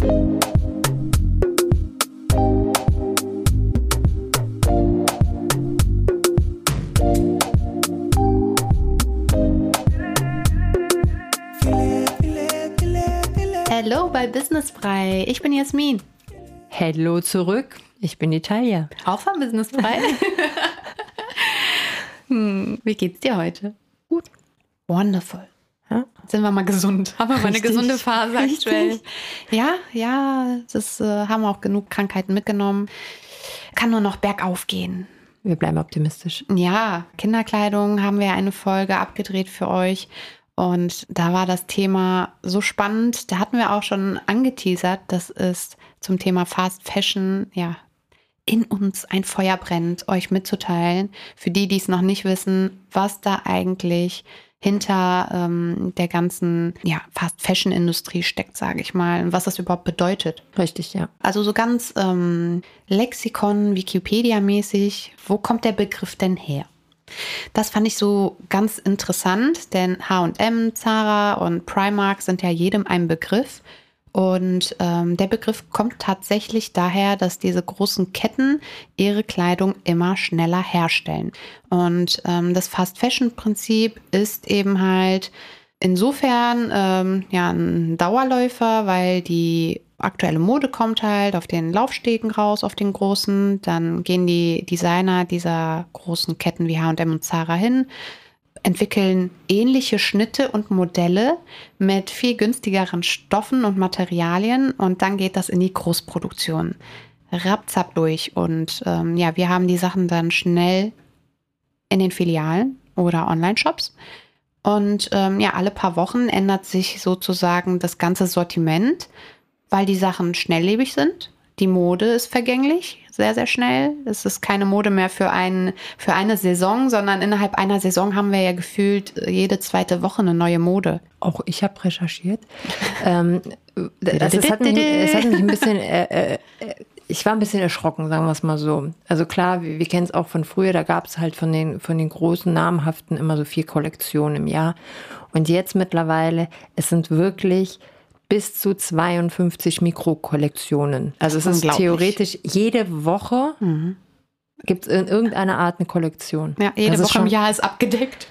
Hallo bei Businessfrei. Ich bin Jasmin. Hallo zurück. Ich bin Italia. Auch von Businessfrei. hm, wie geht's dir heute? Gut. Wonderful. Ja? Sind wir mal gesund? Haben wir mal eine gesunde Phase aktuell? Ja, ja, das äh, haben wir auch genug Krankheiten mitgenommen. Kann nur noch bergauf gehen. Wir bleiben optimistisch. Ja, Kinderkleidung haben wir eine Folge abgedreht für euch. Und da war das Thema so spannend. Da hatten wir auch schon angeteasert, dass es zum Thema Fast Fashion, ja, in uns ein Feuer brennt, euch mitzuteilen. Für die, die es noch nicht wissen, was da eigentlich hinter ähm, der ganzen ja, Fast Fashion Industrie steckt, sage ich mal, und was das überhaupt bedeutet. Richtig, ja. Also so ganz ähm, Lexikon, Wikipedia-mäßig, wo kommt der Begriff denn her? Das fand ich so ganz interessant, denn HM, Zara und Primark sind ja jedem ein Begriff. Und ähm, der Begriff kommt tatsächlich daher, dass diese großen Ketten ihre Kleidung immer schneller herstellen. Und ähm, das Fast-Fashion-Prinzip ist eben halt insofern ähm, ja ein Dauerläufer, weil die aktuelle Mode kommt halt auf den Laufstegen raus, auf den großen. Dann gehen die Designer dieser großen Ketten wie HM und Zara hin, entwickeln ähnliche Schnitte und Modelle mit viel günstigeren Stoffen und Materialien und dann geht das in die Großproduktion. Rapzap durch und ähm, ja, wir haben die Sachen dann schnell in den Filialen oder Online-Shops. Und ähm, ja, alle paar Wochen ändert sich sozusagen das ganze Sortiment weil die Sachen schnelllebig sind. Die Mode ist vergänglich, sehr, sehr schnell. Es ist keine Mode mehr für, ein, für eine Saison, sondern innerhalb einer Saison haben wir ja gefühlt jede zweite Woche eine neue Mode. Auch ich habe recherchiert. ähm, das, das, hat mich, es hat mich ein bisschen, äh, äh, ich war ein bisschen erschrocken, sagen wir es mal so. Also klar, wir, wir kennen es auch von früher, da gab es halt von den, von den großen namhaften immer so vier Kollektionen im Jahr. Und jetzt mittlerweile, es sind wirklich bis zu 52 Mikrokollektionen. Also es ist theoretisch jede Woche mhm. gibt es in irgendeiner Art eine Kollektion. Ja, jede das Woche schon, im Jahr ist abgedeckt.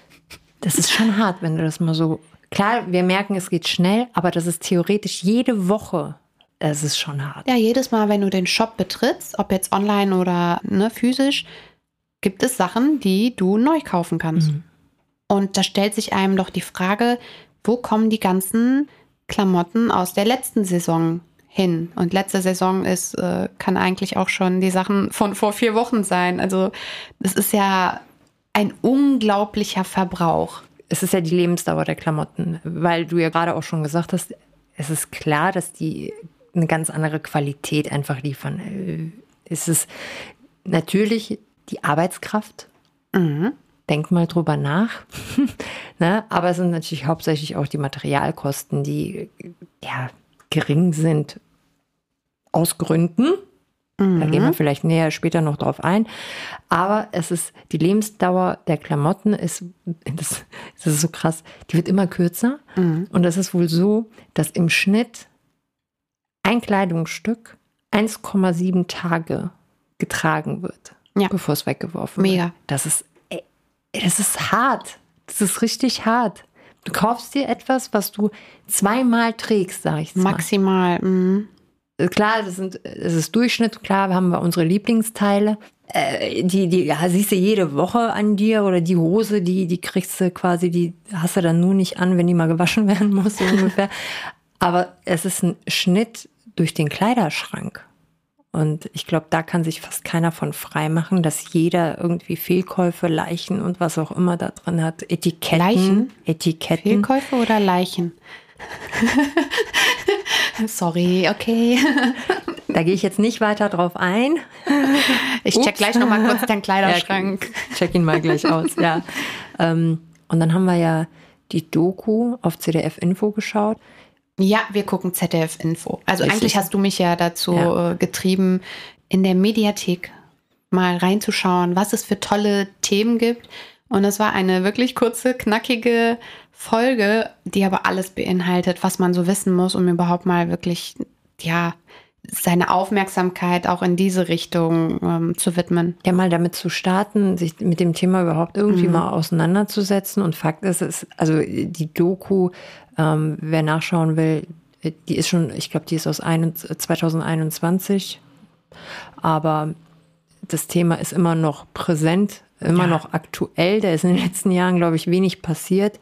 Das ist schon hart, wenn du das mal so. Klar, wir merken, es geht schnell, aber das ist theoretisch jede Woche. Es ist schon hart. Ja, jedes Mal, wenn du den Shop betrittst, ob jetzt online oder ne, physisch, gibt es Sachen, die du neu kaufen kannst. Mhm. Und da stellt sich einem doch die Frage, wo kommen die ganzen Klamotten aus der letzten Saison hin. Und letzte Saison ist, äh, kann eigentlich auch schon die Sachen von vor vier Wochen sein. Also es ist ja ein unglaublicher Verbrauch. Es ist ja die Lebensdauer der Klamotten, weil du ja gerade auch schon gesagt hast, es ist klar, dass die eine ganz andere Qualität einfach liefern. Äh, es ist natürlich die Arbeitskraft. Mhm denk mal drüber nach. ne? Aber es sind natürlich hauptsächlich auch die Materialkosten, die ja gering sind aus Gründen. Mhm. Da gehen wir mhm. vielleicht näher später noch drauf ein. Aber es ist die Lebensdauer der Klamotten ist, das, das ist so krass, die wird immer kürzer. Mhm. Und es ist wohl so, dass im Schnitt ein Kleidungsstück 1,7 Tage getragen wird, ja. bevor es weggeworfen Mega. wird. Das ist das ist hart. Das ist richtig hart. Du kaufst dir etwas, was du zweimal trägst, sag ich mal. Maximal. Mhm. Klar, das, sind, das ist Durchschnitt. Klar, haben wir unsere Lieblingsteile. Äh, die, die ja, siehst du jede Woche an dir oder die Hose, die, die kriegst du quasi, die hast du dann nur nicht an, wenn die mal gewaschen werden muss, so ungefähr. Aber es ist ein Schnitt durch den Kleiderschrank. Und ich glaube, da kann sich fast keiner von frei machen, dass jeder irgendwie Fehlkäufe, Leichen und was auch immer da drin hat. Etiketten. Leichen? Etiketten. Fehlkäufe oder Leichen? Sorry, okay. Da gehe ich jetzt nicht weiter drauf ein. Ich check Ups. gleich nochmal kurz deinen Kleiderschrank. Ja, check ihn mal gleich aus, ja. Ähm, und dann haben wir ja die Doku auf CDF Info geschaut. Ja, wir gucken ZDF Info. Also Richtig. eigentlich hast du mich ja dazu ja. Äh, getrieben, in der Mediathek mal reinzuschauen, was es für tolle Themen gibt. Und es war eine wirklich kurze, knackige Folge, die aber alles beinhaltet, was man so wissen muss, um überhaupt mal wirklich ja, seine Aufmerksamkeit auch in diese Richtung ähm, zu widmen. Ja, mal damit zu starten, sich mit dem Thema überhaupt irgendwie mhm. mal auseinanderzusetzen. Und Fakt ist, es, also die Doku, ähm, wer nachschauen will, die ist schon, ich glaube, die ist aus 2021. Aber das Thema ist immer noch präsent, immer ja. noch aktuell. Da ist in den letzten Jahren, glaube ich, wenig passiert.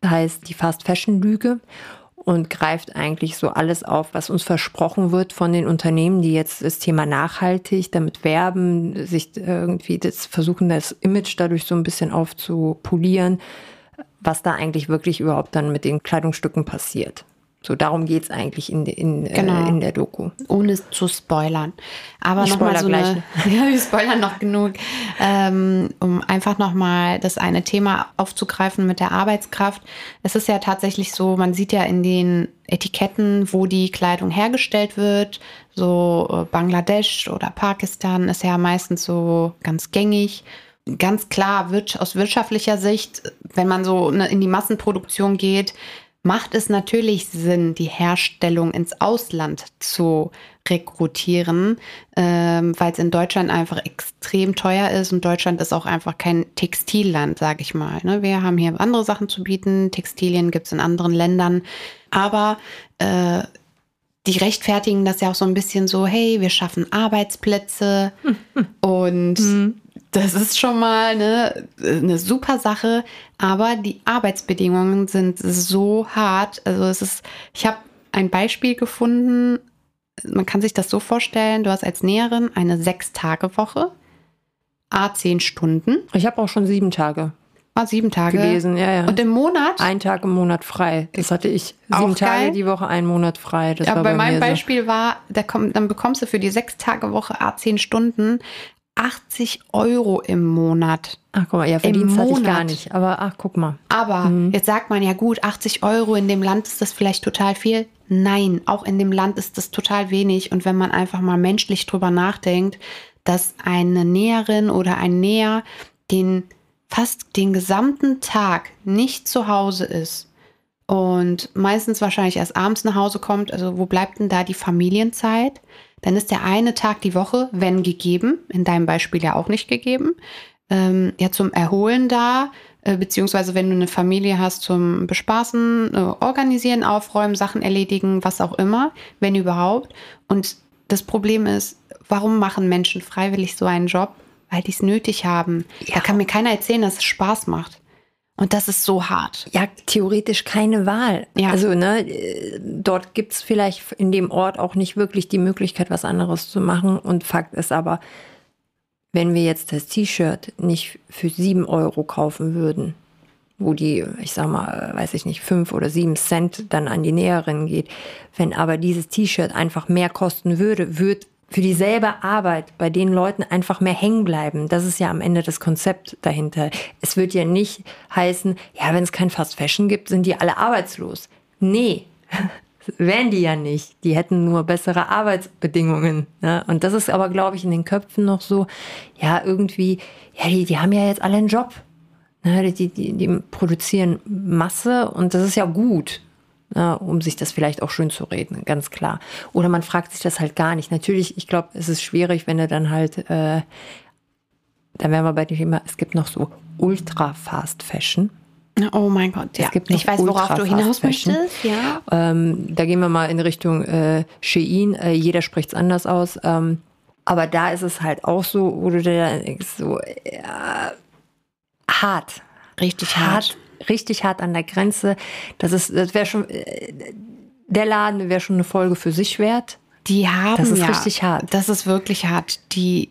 Das heißt die Fast Fashion Lüge und greift eigentlich so alles auf, was uns versprochen wird von den Unternehmen, die jetzt das Thema nachhaltig damit werben, sich irgendwie das versuchen, das Image dadurch so ein bisschen aufzupolieren, was da eigentlich wirklich überhaupt dann mit den Kleidungsstücken passiert. So, darum geht es eigentlich in, in, äh, genau. äh, in der Doku. Ohne zu spoilern. Aber nochmal so gleich. eine, Ja, wir spoilern noch genug, ähm, um einfach nochmal das eine Thema aufzugreifen mit der Arbeitskraft. Es ist ja tatsächlich so, man sieht ja in den Etiketten, wo die Kleidung hergestellt wird, so äh, Bangladesch oder Pakistan ist ja meistens so ganz gängig ganz klar wird aus wirtschaftlicher Sicht, wenn man so ne, in die Massenproduktion geht, macht es natürlich Sinn, die Herstellung ins Ausland zu rekrutieren, ähm, weil es in Deutschland einfach extrem teuer ist und Deutschland ist auch einfach kein Textilland, sage ich mal. Ne? Wir haben hier andere Sachen zu bieten, Textilien gibt es in anderen Ländern, aber äh, die rechtfertigen das ja auch so ein bisschen so, hey, wir schaffen Arbeitsplätze und mhm. Das ist schon mal eine, eine super Sache, aber die Arbeitsbedingungen sind so hart. Also es ist, ich habe ein Beispiel gefunden, man kann sich das so vorstellen, du hast als Näherin eine Sechs-Tage-Woche, a zehn Stunden. Ich habe auch schon sieben Tage. Ah, sieben Tage. Gewesen, ja, ja. Und im Monat? Ein Tag im Monat frei. Das hatte ich. Sieben Tage die Woche, ein Monat frei. Das war bei, bei meinem Beispiel so. war, da kommt, dann bekommst du für die sechs Tage Woche A zehn Stunden 80 Euro im Monat. Ach, guck mal, ja, Verdienst hatte ich gar nicht. Aber ach, guck mal. Aber mhm. jetzt sagt man ja gut, 80 Euro in dem Land ist das vielleicht total viel. Nein, auch in dem Land ist das total wenig. Und wenn man einfach mal menschlich drüber nachdenkt, dass eine Näherin oder ein Näher den fast den gesamten Tag nicht zu Hause ist und meistens wahrscheinlich erst abends nach Hause kommt, also wo bleibt denn da die Familienzeit? Dann ist der eine Tag die Woche, wenn gegeben, in deinem Beispiel ja auch nicht gegeben, ähm, ja zum Erholen da, äh, beziehungsweise wenn du eine Familie hast zum Bespaßen, äh, organisieren, aufräumen, Sachen erledigen, was auch immer, wenn überhaupt. Und das Problem ist, warum machen Menschen freiwillig so einen Job? Weil die es nötig haben. Ja. Da kann mir keiner erzählen, dass es Spaß macht. Und das ist so hart. Ja, theoretisch keine Wahl. Ja. Also, ne, dort gibt's vielleicht in dem Ort auch nicht wirklich die Möglichkeit, was anderes zu machen. Und Fakt ist aber, wenn wir jetzt das T-Shirt nicht für sieben Euro kaufen würden, wo die, ich sag mal, weiß ich nicht, fünf oder sieben Cent dann an die Näherin geht, wenn aber dieses T-Shirt einfach mehr kosten würde, würde für dieselbe Arbeit bei den Leuten einfach mehr hängen bleiben. Das ist ja am Ende das Konzept dahinter. Es wird ja nicht heißen, ja, wenn es kein Fast Fashion gibt, sind die alle arbeitslos. Nee, wären die ja nicht. Die hätten nur bessere Arbeitsbedingungen. Ne? Und das ist aber, glaube ich, in den Köpfen noch so, ja, irgendwie, ja, die, die haben ja jetzt alle einen Job. Ne? Die, die, die produzieren Masse und das ist ja gut ne, um sich das vielleicht auch schön zu reden, ganz klar. Oder man fragt sich das halt gar nicht. Natürlich, ich glaube, es ist schwierig, wenn du dann halt, äh, da wären wir bei dem Thema, es gibt noch so Ultra Fast Fashion. Oh mein Gott, ja. Es gibt ich weiß, worauf du hinaus möchtest. Ja. Ähm, da gehen wir mal in Richtung äh, Shein. Äh, jeder spricht es anders aus. Ähm, aber da ist es halt auch so, wo du dir denkst, so äh, hart. Richtig hart. hart richtig hart an der Grenze. Das ist, das wäre schon, äh, der Laden wäre schon eine Folge für sich wert. Die haben das ist ja, richtig hart. Das ist wirklich hart. Die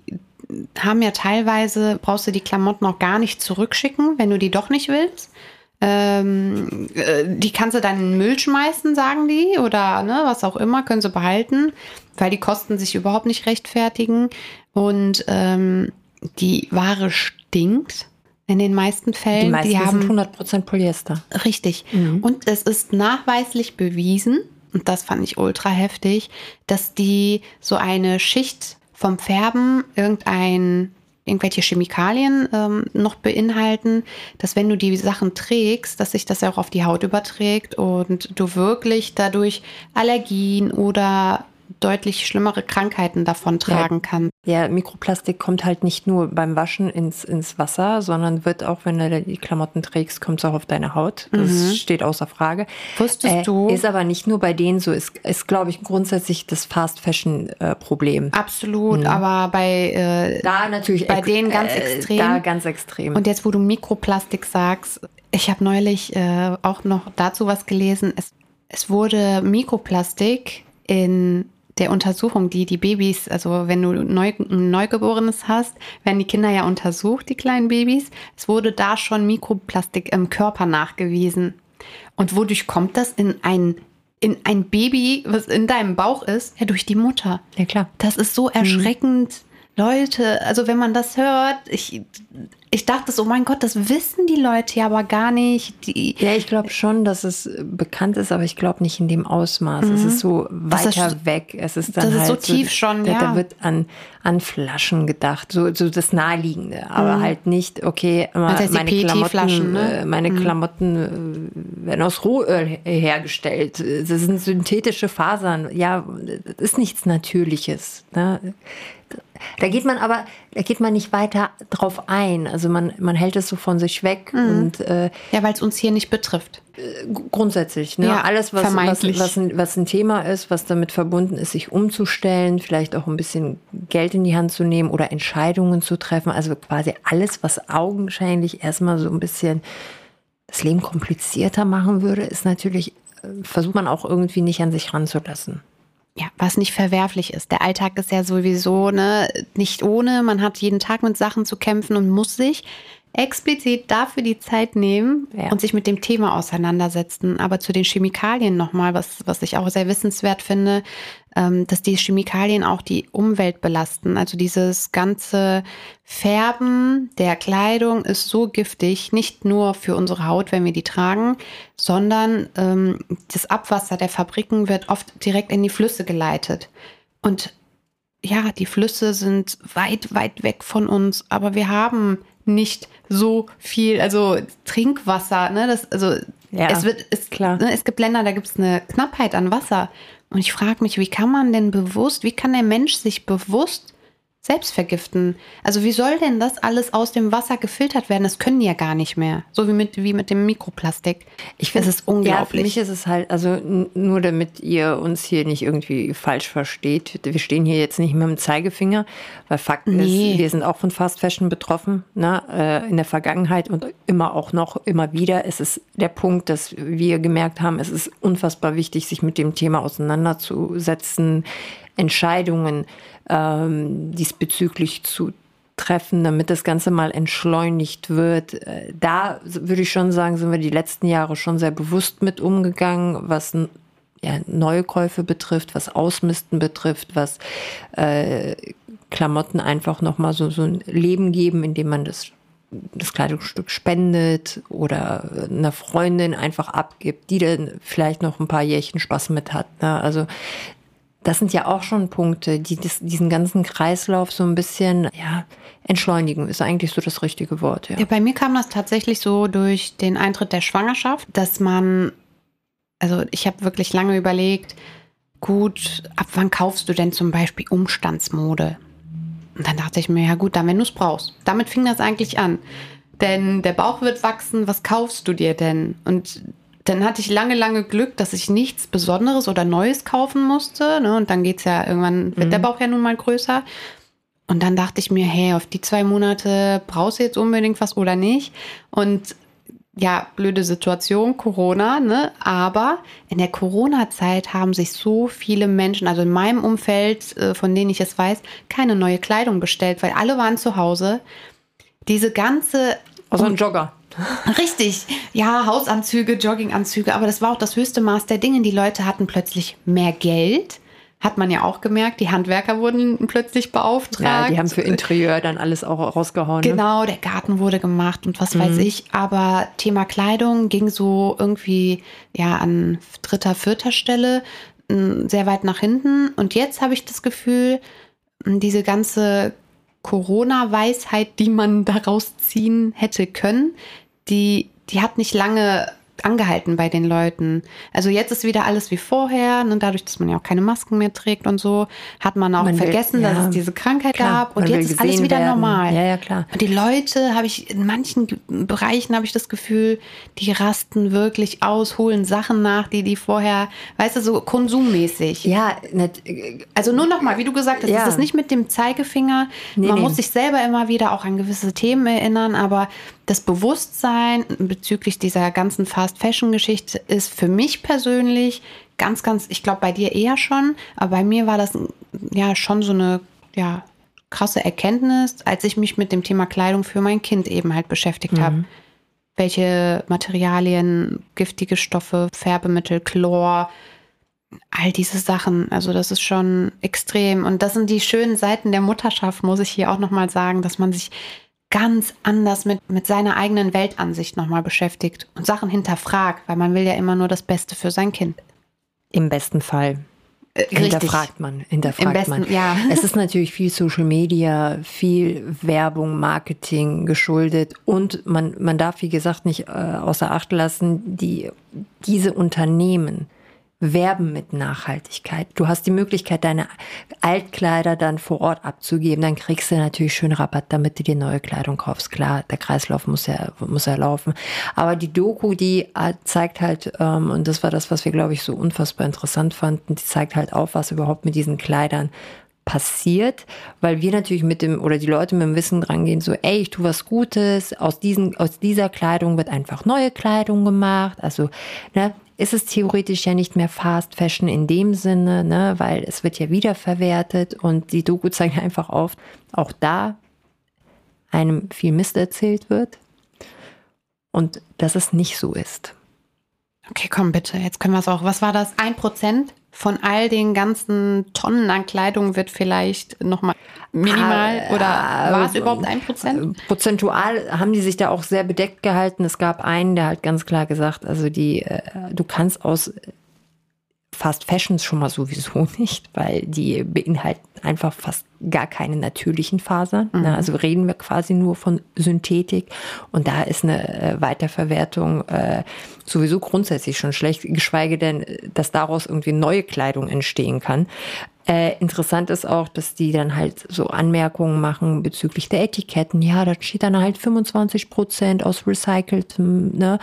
haben ja teilweise, brauchst du die Klamotten auch gar nicht zurückschicken, wenn du die doch nicht willst. Ähm, äh, die kannst du dann in den Müll schmeißen, sagen die, oder ne, was auch immer, können sie behalten, weil die Kosten sich überhaupt nicht rechtfertigen. Und ähm, die Ware stinkt. In den meisten Fällen. Die meisten die haben, sind 100% Polyester. Richtig. Mhm. Und es ist nachweislich bewiesen, und das fand ich ultra heftig, dass die so eine Schicht vom Färben irgendein irgendwelche Chemikalien ähm, noch beinhalten, dass wenn du die Sachen trägst, dass sich das auch auf die Haut überträgt und du wirklich dadurch Allergien oder deutlich schlimmere Krankheiten davon tragen Ja. kann. Ja, Mikroplastik kommt halt nicht nur beim Waschen ins, ins Wasser, sondern wird auch, wenn du die Klamotten trägst, kommt es auch auf deine Haut. Das steht außer Frage. Wusstest du- Ist aber nicht nur bei denen so, ist, ist glaube ich, grundsätzlich das Fast-Fashion-Problem. Absolut, aber bei äh, da natürlich Bei denen ganz äh, extrem. Da ganz extrem. Und jetzt, wo du Mikroplastik sagst, ich habe neulich äh, auch noch dazu was gelesen. Es, es wurde Mikroplastik in der Untersuchung, die die Babys, also wenn du neu, ein Neugeborenes hast, werden die Kinder ja untersucht, die kleinen Babys. Es wurde da schon Mikroplastik im Körper nachgewiesen. Und wodurch kommt das in ein, in ein Baby, was in deinem Bauch ist? Ja, durch die Mutter. ja, klar. Das ist so erschreckend. Leute, also wenn man das hört, ich, ich dachte so, mein Gott, das wissen die Leute ja aber gar nicht. Die, Ja, ich glaube schon, dass es bekannt ist, aber ich glaube nicht in dem Ausmaß. Es ist so Das ist- weiter weg. Es ist dann das ist halt so tief schon, da, ja. Da wird an, an Flaschen gedacht, so, so das Naheliegende, aber halt nicht, okay, die meine Klamotten, ne? äh, meine Klamotten äh, werden aus Rohöl her- hergestellt. Das sind synthetische Fasern. Ja, das ist nichts Natürliches. Ne? Da geht man aber, da geht man nicht weiter drauf ein. Also man, man hält es so von sich weg und äh, ja, weil es uns hier nicht betrifft. G- grundsätzlich, ne? Ja, alles, was, was, was, ein, was ein Thema ist, was damit verbunden ist, sich umzustellen, vielleicht auch ein bisschen Geld in die Hand zu nehmen oder Entscheidungen zu treffen. Also quasi alles, was augenscheinlich erstmal so ein bisschen das Leben komplizierter machen würde, ist natürlich, äh, versucht man auch irgendwie nicht an sich ranzulassen. Ja, was nicht verwerflich ist. Der Alltag ist ja sowieso ne, nicht ohne. Man hat jeden Tag mit Sachen zu kämpfen und muss sich explizit dafür die Zeit nehmen Ja. und sich mit dem Thema auseinandersetzen. Aber zu den Chemikalien nochmal, was, was ich auch sehr wissenswert finde, dass die Chemikalien auch die Umwelt belasten. Also dieses ganze Färben der Kleidung ist so giftig, nicht nur für unsere Haut, wenn wir die tragen, sondern ähm, das Abwasser der Fabriken wird oft direkt in die Flüsse geleitet. Und ja, die Flüsse sind weit, weit weg von uns, aber wir haben nicht so viel, also Trinkwasser, ne? Das, also Ja, es wird, es, klar. Ne, es gibt Länder, da gibt es eine Knappheit an Wasser. Und ich frage mich, wie kann man denn bewusst, wie kann der Mensch sich bewusst selbst vergiften? Also wie soll denn das alles aus dem Wasser gefiltert werden? Das können die ja gar nicht mehr. So wie mit, wie mit dem Mikroplastik. Ich finde, es unglaublich. Ja, für mich ist es halt, also nur damit ihr uns hier nicht irgendwie falsch versteht. Wir stehen hier jetzt nicht mit dem Zeigefinger, weil Fakt Nee. ist, wir sind auch von Fast Fashion betroffen, ne? äh, in der Vergangenheit und immer auch noch, immer wieder. Es ist der Punkt, dass wir gemerkt haben, es ist unfassbar wichtig, sich mit dem Thema auseinanderzusetzen, Entscheidungen ähm, diesbezüglich zu treffen, damit das Ganze mal entschleunigt wird. Äh, Da würde ich schon sagen, sind wir die letzten Jahre schon sehr bewusst mit umgegangen, was ja, Neukäufe betrifft, was Ausmisten betrifft, was äh, Klamotten einfach nochmal so, so ein Leben geben, indem man das, das Kleidungsstück spendet oder einer Freundin einfach abgibt, die dann vielleicht noch ein paar Jährchen Spaß mit hat. Ne? Also das sind ja auch schon Punkte, die das, diesen ganzen Kreislauf so ein bisschen ja, entschleunigen, ist eigentlich so das richtige Wort. Ja. Ja, bei mir kam das tatsächlich so durch den Eintritt der Schwangerschaft, dass man, also ich habe wirklich lange überlegt, gut, ab wann kaufst du denn zum Beispiel Umstandsmode? Und dann dachte ich mir, ja gut, dann wenn du es brauchst. Damit fing das eigentlich an. Denn der Bauch wird wachsen, was kaufst du dir denn? Und dann hatte ich lange, lange Glück, dass ich nichts Besonderes oder Neues kaufen musste. Ne? Und dann geht's ja irgendwann, wird der Bauch ja nun mal größer. Und dann dachte ich mir, hey, auf die zwei Monate brauchst du jetzt unbedingt was oder nicht? Und ja, blöde Situation, Corona, ne? Aber in der Corona-Zeit haben sich so viele Menschen, also in meinem Umfeld, äh, von denen ich es weiß, keine neue Kleidung bestellt, weil alle waren zu Hause. Diese ganze Also ein Jogger. Richtig, ja, Hausanzüge, Jogginganzüge, aber das war auch das höchste Maß der Dinge. Die Leute hatten plötzlich mehr Geld, hat man ja auch gemerkt. Die Handwerker wurden plötzlich beauftragt. Ja, die haben für Interieur dann alles auch rausgehauen. Ne? Genau, der Garten wurde gemacht und was weiß ich. Aber Thema Kleidung ging so irgendwie ja an dritter, vierter Stelle m, sehr weit nach hinten. Und jetzt habe ich das Gefühl, m, diese ganze Corona-Weisheit, die man daraus ziehen hätte können, die, die hat nicht lange angehalten bei den Leuten. Also jetzt ist wieder alles wie vorher. Und dadurch, dass man ja auch keine Masken mehr trägt und so, hat man auch man vergessen, will, ja, dass es diese Krankheit klar, gab. Und jetzt ist alles wieder werden. normal. Ja, ja, klar. Und die Leute habe ich, in manchen Bereichen habe ich das Gefühl, die rasten wirklich aus, holen Sachen nach, die die vorher, weißt du, so konsummäßig. Ja, nicht, also nur nochmal, wie du gesagt hast, ja. ist das nicht mit dem Zeigefinger. Nee, man nee. muss sich selber immer wieder auch an gewisse Themen erinnern, aber das Bewusstsein bezüglich dieser ganzen Fast Fashion Geschichte ist für mich persönlich ganz, ganz, ich glaube bei dir eher schon, aber bei mir war das ja schon so eine, ja, krasse Erkenntnis, als ich mich mit dem Thema Kleidung für mein Kind eben halt beschäftigt mhm. habe. Welche Materialien, giftige Stoffe, Färbemittel, Chlor, all diese Sachen. Also das ist schon extrem. Und das sind die schönen Seiten der Mutterschaft, muss ich hier auch nochmal sagen, dass man sich ganz anders mit, mit seiner eigenen Weltansicht nochmal beschäftigt und Sachen hinterfragt, weil man will ja immer nur das Beste für sein Kind. Im besten Fall. Äh, hinterfragt man, hinterfragt besten, man. Ja. Es ist natürlich viel Social Media, viel Werbung, Marketing geschuldet und man, man darf, wie gesagt, nicht äh, außer Acht lassen, die, diese Unternehmen, werben mit Nachhaltigkeit. Du hast die Möglichkeit, deine Altkleider dann vor Ort abzugeben. Dann kriegst du natürlich schön Rabatt, damit du dir neue Kleidung kaufst. Klar, der Kreislauf muss ja, muss ja laufen. Aber die Doku, die äh, zeigt halt, ähm, und das war das, was wir, glaube ich, so unfassbar interessant fanden, die zeigt halt auf, was überhaupt mit diesen Kleidern passiert, weil wir natürlich mit dem oder die Leute mit dem Wissen drangehen, so, ey, ich tue was Gutes, aus diesen, aus dieser Kleidung wird einfach neue Kleidung gemacht. Also, ne, ist es theoretisch ja nicht mehr Fast Fashion in dem Sinne, ne, weil es wird ja wiederverwertet und die Doku zeigt einfach auf, auch da einem viel Mist erzählt wird und dass es nicht so ist. Okay, komm bitte, jetzt können wir es auch. Was war das? Ein Prozent von all den ganzen Tonnen an Kleidung wird vielleicht nochmal minimal ah, oder war es überhaupt ein Prozent? Prozentual haben die sich da auch sehr bedeckt gehalten. Es gab einen, der hat ganz klar gesagt, also die, äh, du kannst aus Fast Fashions schon mal sowieso nicht, weil die beinhalten einfach fast gar keine natürlichen Fasern. Ne? Mhm. Also reden wir quasi nur von Synthetik und da ist eine äh, Weiterverwertung äh, sowieso grundsätzlich schon schlecht, geschweige denn, dass daraus irgendwie neue Kleidung entstehen kann. Äh, interessant ist auch, dass die dann halt so Anmerkungen machen bezüglich der Etiketten. Ja, da steht dann halt 25 Prozent aus recyceltem, ne?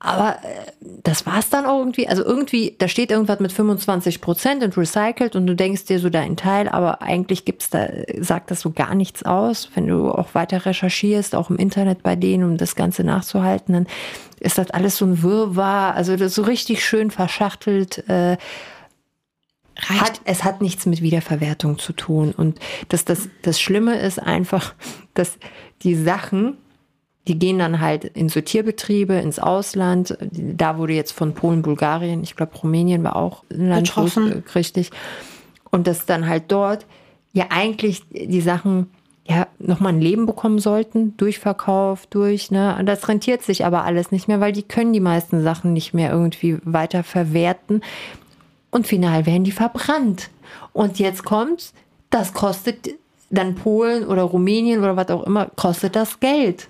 Aber äh, das war's dann auch irgendwie. Also irgendwie, da steht irgendwas mit 25 Prozent und recycelt und du denkst dir so deinen Teil, aber eigentlich gibt's da, sagt das so gar nichts aus. Wenn du auch weiter recherchierst, auch im Internet bei denen, um das Ganze nachzuhalten, dann ist das alles so ein Wirrwarr, also das so richtig schön verschachtelt. Äh, hat, es hat nichts mit Wiederverwertung zu tun. Und das, das, das Schlimme ist einfach, dass die Sachen, die gehen dann halt in Sortierbetriebe, ins Ausland. Da wurde jetzt von Polen, Bulgarien, ich glaube Rumänien war auch ein Land betroffen. richtig. Und dass dann halt dort ja eigentlich die Sachen ja nochmal ein Leben bekommen sollten, durch Verkauf, durch, ne? Und das rentiert sich aber alles nicht mehr, weil die können die meisten Sachen nicht mehr irgendwie weiter verwerten. Und final werden die verbrannt. Und jetzt kommt, das kostet dann Polen oder Rumänien oder was auch immer, kostet das Geld.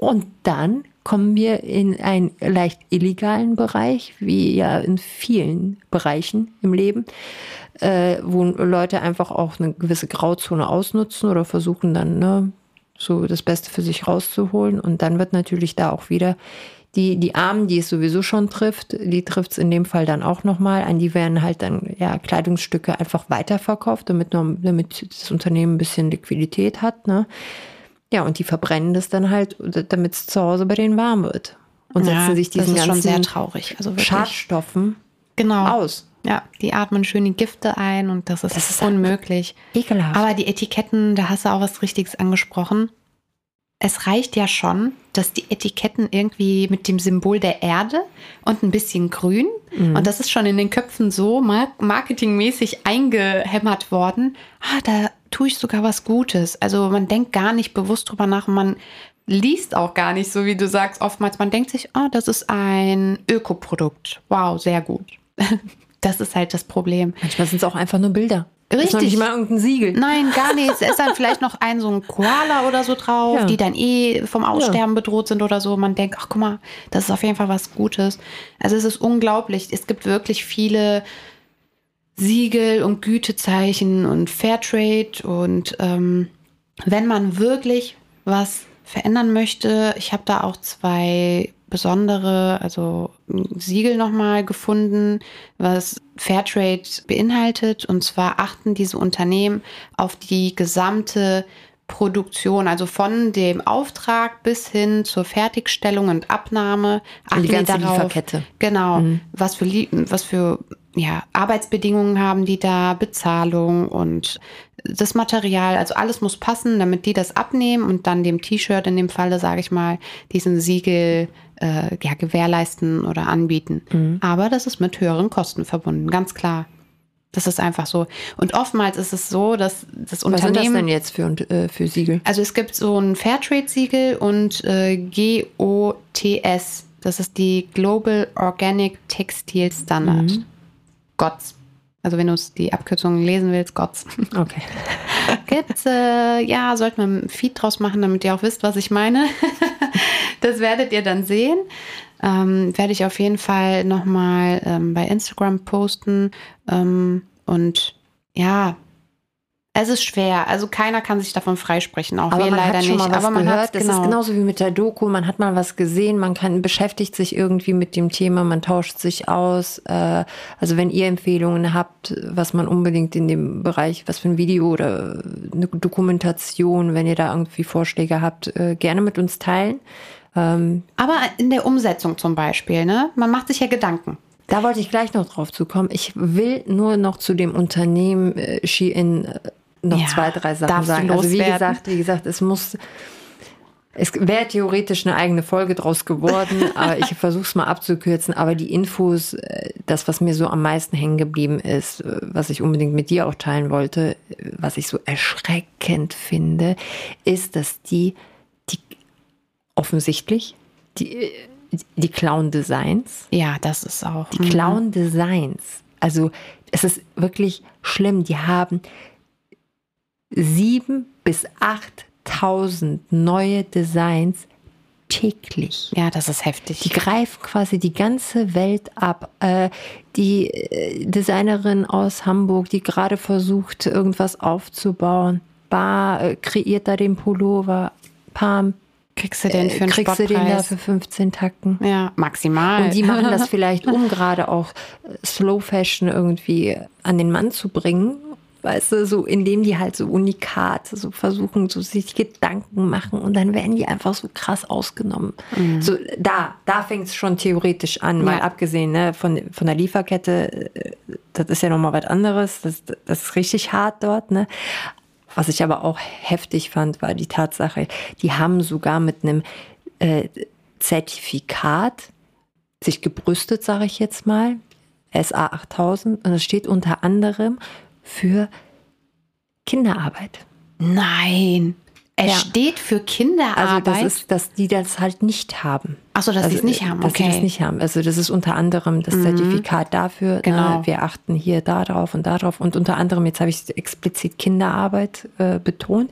Und dann kommen wir in einen leicht illegalen Bereich, wie ja in vielen Bereichen im Leben, äh, wo Leute einfach auch eine gewisse Grauzone ausnutzen oder versuchen dann ne, so das Beste für sich rauszuholen. Und dann wird natürlich da auch wieder die, die Armen, die es sowieso schon trifft, die trifft es in dem Fall dann auch nochmal. An die werden halt dann ja Kleidungsstücke einfach weiterverkauft, damit, nur, damit das Unternehmen ein bisschen Liquidität hat. Ne? Ja, und die verbrennen das dann halt, damit es zu Hause bei denen warm wird. Und ja, setzen sich diesen ganzen sehr traurig. Also Schadstoffen genau. aus. Ja, die atmen schön die Gifte ein und das ist, das ist unmöglich. Ekelhaft. Aber die Etiketten, da hast du auch was Richtiges angesprochen. Es reicht ja schon, dass die Etiketten irgendwie mit dem Symbol der Erde und ein bisschen grün, mhm. und das ist schon in den Köpfen so marketingmäßig eingehämmert worden, ah, da tue ich sogar was Gutes. Also man denkt gar nicht bewusst drüber nach, man liest auch gar nicht, so wie du sagst, oftmals. Man denkt sich, oh, das ist ein Ökoprodukt. Wow, sehr gut. Das ist halt das Problem. Manchmal sind es auch einfach nur Bilder. Ist Richtig. nicht mal irgendein Siegel. Nein, gar nicht. Es ist dann vielleicht noch ein so ein Koala oder so drauf, Ja. die dann eh vom Aussterben bedroht sind oder so. Man denkt, ach guck mal, das ist auf jeden Fall was Gutes. Also es ist unglaublich. Es gibt wirklich viele Siegel und Gütezeichen und Fairtrade und ähm, wenn man wirklich was verändern möchte, ich habe da auch zwei besondere, also Siegel nochmal gefunden, was Fairtrade beinhaltet. Und zwar achten diese Unternehmen auf die gesamte Produktion, also von dem Auftrag bis hin zur Fertigstellung und Abnahme. Und die achten ganze Lieferkette. Genau. Was für, was für ja, Arbeitsbedingungen haben die da, Bezahlung und das Material, also alles muss passen, damit die das abnehmen und dann dem T-Shirt in dem Falle, sage ich mal, diesen Siegel äh, ja, gewährleisten oder anbieten. Aber das ist mit höheren Kosten verbunden, ganz klar. Das ist einfach so. Und oftmals ist es so, dass das Was sind das Unternehmen. denn jetzt für, äh, für Siegel? Also es gibt so ein Fairtrade-Siegel und äh, GOTS. Das ist die Global Organic Textile Standard. GOTS. Also wenn du die Abkürzung lesen willst, GOTS. Okay. Gibt's, äh, ja, sollte man ein Feed draus machen, damit ihr auch wisst, was ich meine. das werdet ihr dann sehen. Ähm, werde ich auf jeden Fall nochmal ähm, bei Instagram posten. Ähm, und ja, es ist schwer. Also keiner kann sich davon freisprechen, auch Aber wir leider hat schon nicht. mal was Aber man gehört. hat Das genau. ist genauso wie mit der Doku. Man hat mal was gesehen, man kann, beschäftigt sich irgendwie mit dem Thema, man tauscht sich aus. Äh, also wenn ihr Empfehlungen habt, was man unbedingt in dem Bereich, was für ein Video oder eine Dokumentation, wenn ihr da irgendwie Vorschläge habt, äh, gerne mit uns teilen. Ähm, Aber in der Umsetzung zum Beispiel, ne? Man macht sich ja Gedanken. Da wollte ich gleich noch drauf zu kommen. Ich will nur noch zu dem Unternehmen äh, Shein äh, noch Ja, zwei, drei Sachen sagen. Also wie gesagt, wie gesagt, es muss, es wäre theoretisch eine eigene Folge draus geworden, aber ich versuche es mal abzukürzen. Aber die Infos, äh, das, was mir so am meisten hängen geblieben ist, äh, was ich unbedingt mit dir auch teilen wollte, äh, was ich so erschreckend finde, ist, dass die, die offensichtlich die, die Clown-Designs Ja, das ist auch. die Clown Designs. Also es ist wirklich schlimm. Die haben sieben bis 8.000 neue Designs täglich. Ja, das ist heftig. Die greifen quasi die ganze Welt ab. Äh, die äh, Designerin aus Hamburg, die gerade versucht, irgendwas aufzubauen, Bar äh, kreiert da den Pullover, Pam, kriegst du den für einen kriegst du den da Spottpreis? für 15 Tacken. Ja, maximal. Und die machen das vielleicht, um gerade auch Slow Fashion irgendwie an den Mann zu bringen. Weißt du, so indem die halt so unikat so versuchen, so sich Gedanken machen und dann werden die einfach so krass ausgenommen. So da, da fängt es schon theoretisch an, mal Ja. abgesehen ne, von, von der Lieferkette, äh, das ist ja nochmal was anderes, das, das ist richtig hart dort, ne? Was ich aber auch heftig fand, war die Tatsache, die haben sogar mit einem äh, Zertifikat sich gebrüstet, sage ich jetzt mal, SA 8000, und es steht unter anderem für Kinderarbeit. Nein. Es Ja. steht für Kinderarbeit. Also das ist, dass die das halt nicht haben. Achso, dass also, sie es nicht haben. Dass sie Okay. das nicht haben. Also das ist unter anderem das Zertifikat dafür. Genau. Ne, wir achten hier da drauf und da drauf. Und unter anderem, jetzt habe ich explizit Kinderarbeit äh, betont,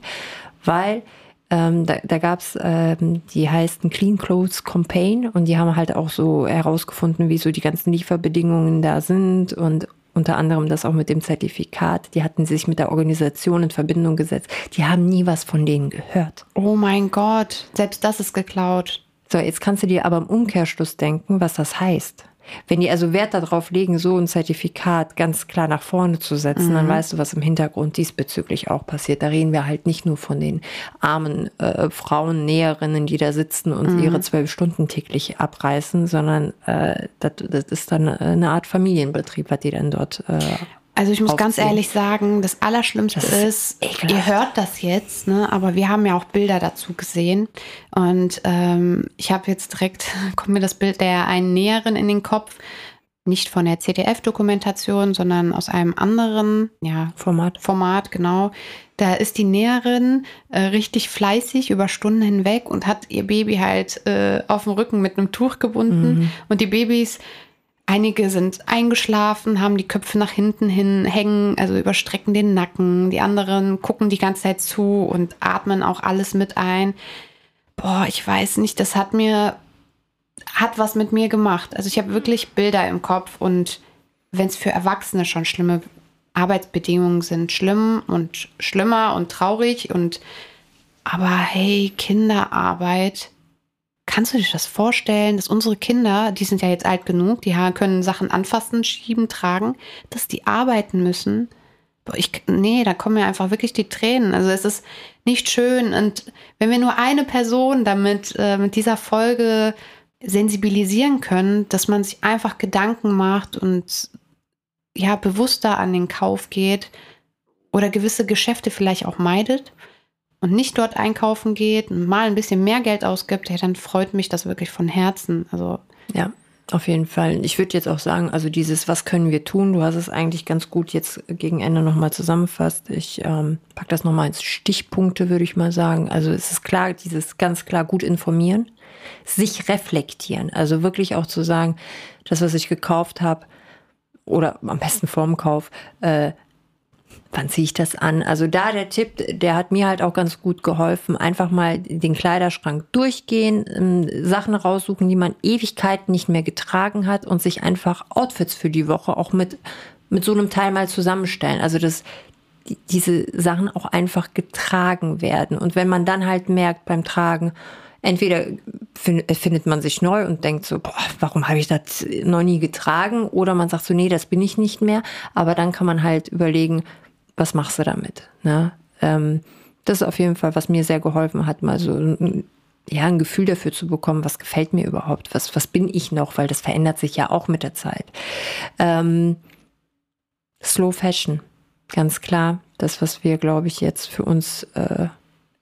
weil ähm, da, da gab es, ähm, die heißen Clean Clothes Campaign und die haben halt auch so herausgefunden, wie so die ganzen Lieferbedingungen da sind und unter anderem das auch mit dem Zertifikat. Die hatten sich mit der Organisation in Verbindung gesetzt. Die haben nie was von denen gehört. oh mein Gott. Selbst das ist geklaut. So, jetzt kannst du dir aber im Umkehrschluss denken, was das heißt. Wenn die also Wert darauf legen, so ein Zertifikat ganz klar nach vorne zu setzen, dann weißt du, was im Hintergrund diesbezüglich auch passiert. Da reden wir halt nicht nur von den armen äh, Frauen, Näherinnen, die da sitzen und ihre zwölf Stunden täglich abreißen, sondern äh, das, das ist dann eine Art Familienbetrieb, was die dann dort äh, Also ich muss ganz aufziehen. ehrlich sagen, das Allerschlimmste Das ist, ist ihr hört das jetzt, ne? aber wir haben ja auch Bilder dazu gesehen. Und ähm, ich habe jetzt direkt, kommt mir das Bild der einen Näherin in den Kopf, nicht von der CDF-Dokumentation, sondern aus einem anderen, ja, Format. Format, genau. Da ist die Näherin äh, richtig fleißig über Stunden hinweg und hat ihr Baby halt äh, auf dem Rücken mit einem Tuch gebunden. Und die Babys Einige sind eingeschlafen, haben die Köpfe nach hinten hin hängen, also überstrecken den Nacken. Die anderen gucken die ganze Zeit zu und atmen auch alles mit ein. Boah, ich weiß nicht, das hat mir, hat was mit mir gemacht. Also ich habe wirklich Bilder im Kopf und wenn es für Erwachsene schon schlimme Arbeitsbedingungen sind, schlimm und schlimmer und traurig und aber hey, Kinderarbeit, Kannst du dir das vorstellen, dass unsere Kinder, die sind ja jetzt alt genug, die können Sachen anfassen, schieben, tragen, dass die arbeiten müssen? Ich, nee, da kommen mir einfach wirklich die Tränen. Also es ist nicht schön. Und wenn wir nur eine Person damit, äh, mit dieser Folge sensibilisieren können, dass man sich einfach Gedanken macht und ja, bewusster an den Kauf geht oder gewisse Geschäfte vielleicht auch meidet, und nicht dort einkaufen geht und mal ein bisschen mehr Geld ausgibt, ja, dann freut mich das wirklich von Herzen. Also ja. Auf jeden Fall. Ich würde jetzt auch sagen, also dieses, was können wir tun? Du hast es eigentlich ganz gut jetzt gegen Ende nochmal zusammengefasst. Ich ähm, packe das nochmal ins Stichpunkte, würde ich mal sagen. Also es ist klar, dieses ganz klar gut informieren, sich reflektieren. Also wirklich auch zu sagen, das, was ich gekauft habe, oder am besten vorm Kauf, äh, wann ziehe ich das an? Also da der Tipp, der hat mir halt auch ganz gut geholfen. Einfach mal den Kleiderschrank durchgehen, ähm, Sachen raussuchen, die man Ewigkeiten nicht mehr getragen hat und sich einfach Outfits für die Woche auch mit, mit so einem Teil mal zusammenstellen. Also dass diese Sachen auch einfach getragen werden. Und wenn man dann halt merkt beim Tragen, entweder findet man sich neu und denkt so, boah, warum habe ich das noch nie getragen? Oder man sagt so, nee, das bin ich nicht mehr. Aber dann kann man halt überlegen, was machst du damit? Ne? Ähm, das ist auf jeden Fall, was mir sehr geholfen hat, mal so ein, ja, ein Gefühl dafür zu bekommen, was gefällt mir überhaupt, was, was bin ich noch, weil das verändert sich ja auch mit der Zeit. Ähm, Slow Fashion, ganz klar, das, was wir, glaube ich, jetzt für uns äh,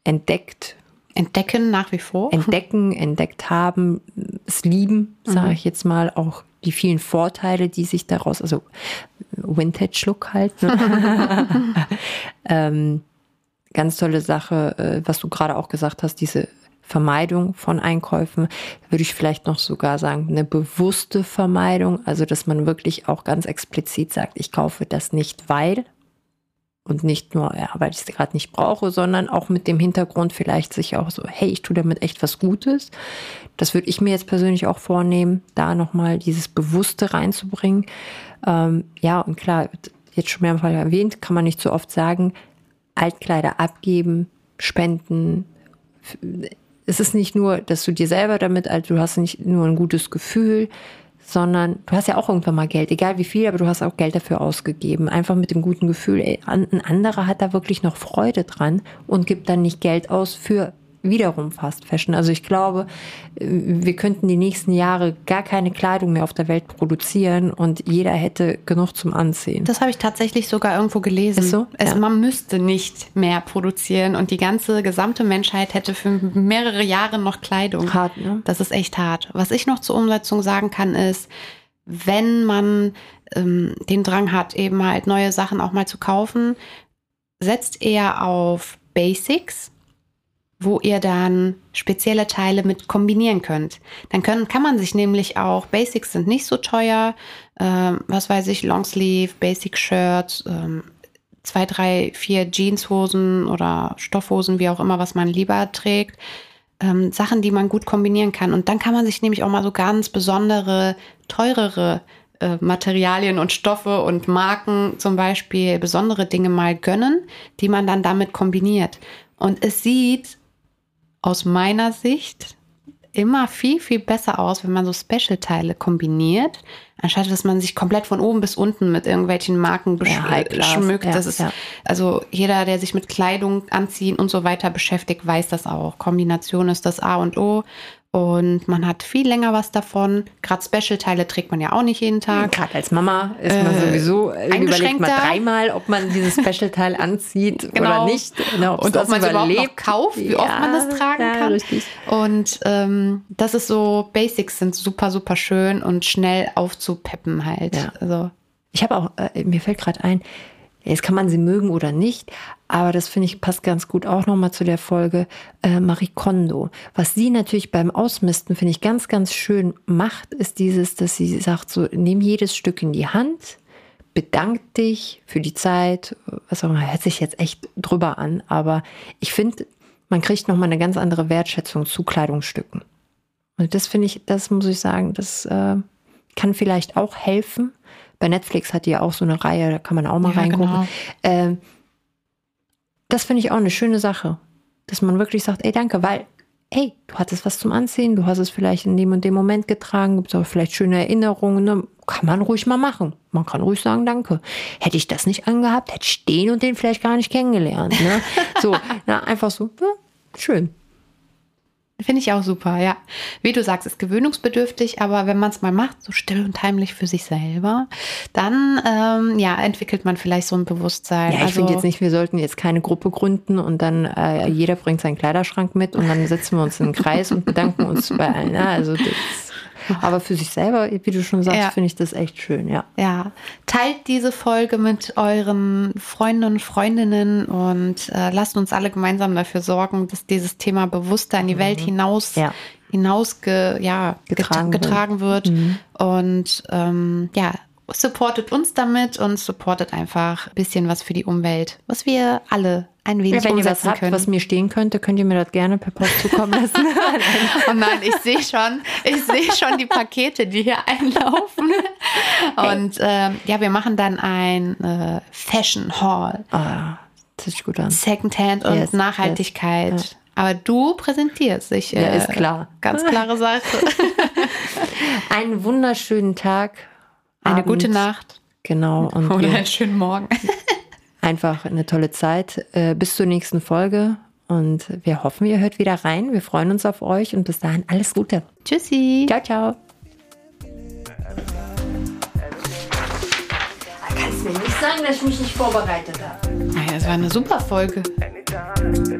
entdeckt Entdecken nach wie vor. Entdecken, entdeckt haben, es lieben, sage mhm. ich jetzt mal, auch die vielen Vorteile, die sich daraus, also Vintage-Look halt. Ne? ähm, ganz tolle Sache, äh, was du gerade auch gesagt hast, diese Vermeidung von Einkäufen, würde ich vielleicht noch sogar sagen, eine bewusste Vermeidung, also dass man wirklich auch ganz explizit sagt, ich kaufe das nicht, weil und nicht nur, ja, weil ich es gerade nicht brauche, sondern auch mit dem Hintergrund vielleicht sich auch so, hey, ich tue damit echt was Gutes. Das würde ich mir jetzt persönlich auch vornehmen, da nochmal dieses Bewusste reinzubringen. Ähm, ja, und klar, jetzt schon mehrfach erwähnt, kann man nicht so oft sagen, Altkleider abgeben, spenden. Es ist nicht nur, dass du dir selber damit, also du hast nicht nur ein gutes Gefühl, sondern du hast ja auch irgendwann mal Geld, egal wie viel, aber du hast auch Geld dafür ausgegeben. Einfach mit dem guten Gefühl, ey, ein anderer hat da wirklich noch Freude dran und gibt dann nicht Geld aus für wiederum Fast Fashion. Also ich glaube, wir könnten die nächsten Jahre gar keine Kleidung mehr auf der Welt produzieren und jeder hätte genug zum Anziehen. Das habe ich tatsächlich sogar irgendwo gelesen. Ist so? Es, ja. Man müsste nicht mehr produzieren und die ganze gesamte Menschheit hätte für mehrere Jahre noch Kleidung. Hart, ne? Das ist echt hart. Was ich noch zur Umsetzung sagen kann, ist, wenn man ähm, den Drang hat, eben halt neue Sachen auch mal zu kaufen, setzt eher auf Basics wo ihr dann spezielle Teile mit kombinieren könnt. Dann können, kann man sich nämlich auch, Basics sind nicht so teuer, ähm, was weiß ich, Longsleeve, Basic Shirts, ähm, zwei, drei, vier Jeanshosen oder Stoffhosen, wie auch immer, was man lieber trägt. Ähm, Sachen, die man gut kombinieren kann. Und dann kann man sich nämlich auch mal so ganz besondere, teurere äh, Materialien und Stoffe und Marken zum Beispiel besondere Dinge mal gönnen, die man dann damit kombiniert. Und es sieht aus meiner Sicht immer viel, viel besser aus, wenn man so Special-Teile kombiniert, anstatt dass man sich komplett von oben bis unten mit irgendwelchen Marken ja, schmückt. Ja, das ist, ja. also jeder, der sich mit Kleidung, Anziehen und so weiter beschäftigt, weiß das auch. Kombination ist das A und O. Und man hat viel länger was davon. Gerade Special-Teile trägt man ja auch nicht jeden Tag. Gerade als Mama ist man äh, sowieso, überlegt man dreimal, ob man dieses Special-Teil anzieht genau. oder nicht. Genau, und ob man es überhaupt noch kauft, wie ja, oft man das tragen ja, kann. Richtig. Und ähm, das ist so, Basics sind super, super schön und schnell aufzupeppen halt. Ja. Also. Ich habe auch, äh, mir fällt gerade ein, Jetzt kann man sie mögen oder nicht, aber das finde ich passt ganz gut auch nochmal zu der Folge äh, Marie Kondo. Was sie natürlich beim Ausmisten, finde ich, ganz, ganz schön macht, ist dieses, dass sie sagt, so, nimm jedes Stück in die Hand, bedank dich für die Zeit, was auch immer, hört sich jetzt echt drüber an, aber ich finde, man kriegt nochmal eine ganz andere Wertschätzung zu Kleidungsstücken. Und das finde ich, das muss ich sagen, das äh, kann vielleicht auch helfen. Bei Netflix hat die ja auch so eine Reihe, da kann man auch mal ja, reingucken. Genau. Ähm, das finde ich auch eine schöne Sache, dass man wirklich sagt, ey, danke, weil, ey, du hattest was zum Anziehen, du hast es vielleicht in dem und dem Moment getragen, gibt es auch vielleicht schöne Erinnerungen, ne? kann man ruhig mal machen. Man kann ruhig sagen, danke. Hätte ich das nicht angehabt, hätte ich den und den vielleicht gar nicht kennengelernt. Ne? so, na, einfach so, ja, schön. Finde ich auch super, ja. Wie du sagst, ist gewöhnungsbedürftig, aber wenn man es mal macht, so still und heimlich für sich selber, dann ähm, ja, entwickelt man vielleicht so ein Bewusstsein. Ja, ich also, finde jetzt nicht, wir sollten jetzt keine Gruppe gründen und dann äh, jeder bringt seinen Kleiderschrank mit und dann setzen wir uns in den Kreis und bedanken uns bei allen. Ja, also das aber für sich selber, wie du schon sagst, ja. finde ich das echt schön, ja. Ja. Teilt diese Folge mit euren Freunden und Freundinnen und äh, lasst uns alle gemeinsam dafür sorgen, dass dieses Thema bewusster in die mhm. Welt hinaus ja hinaus ja, getragen, getragen wird. wird. Mhm. Und ähm, ja, supportet uns damit und supportet einfach ein bisschen was für die Umwelt, was wir alle ein wenig ja, wenn ihr was habt, können. was mir stehen könnte, könnt ihr mir das gerne per Post zukommen lassen. oh nein, ich sehe schon, ich sehe schon die Pakete, die hier einlaufen. Und ähm, ja, wir machen dann ein äh, Fashion Hall. Ah, das sich gut an. Secondhand und yes, Nachhaltigkeit. Yes, ja. Aber du präsentierst dich. Ja, äh, ist klar. Ganz klare Sache. einen wunderschönen Tag. Eine Abend. gute Nacht. Genau. Und Oder einen schönen Morgen einfach eine tolle Zeit. Äh, bis zur nächsten Folge. Und wir hoffen, ihr hört wieder rein. Wir freuen uns auf euch und bis dahin alles Gute. Tschüssi. Ciao, ciao. Kannst mir nicht sagen, dass ich mich nicht vorbereitet habe. Naja, es war eine super Folge. Anytime,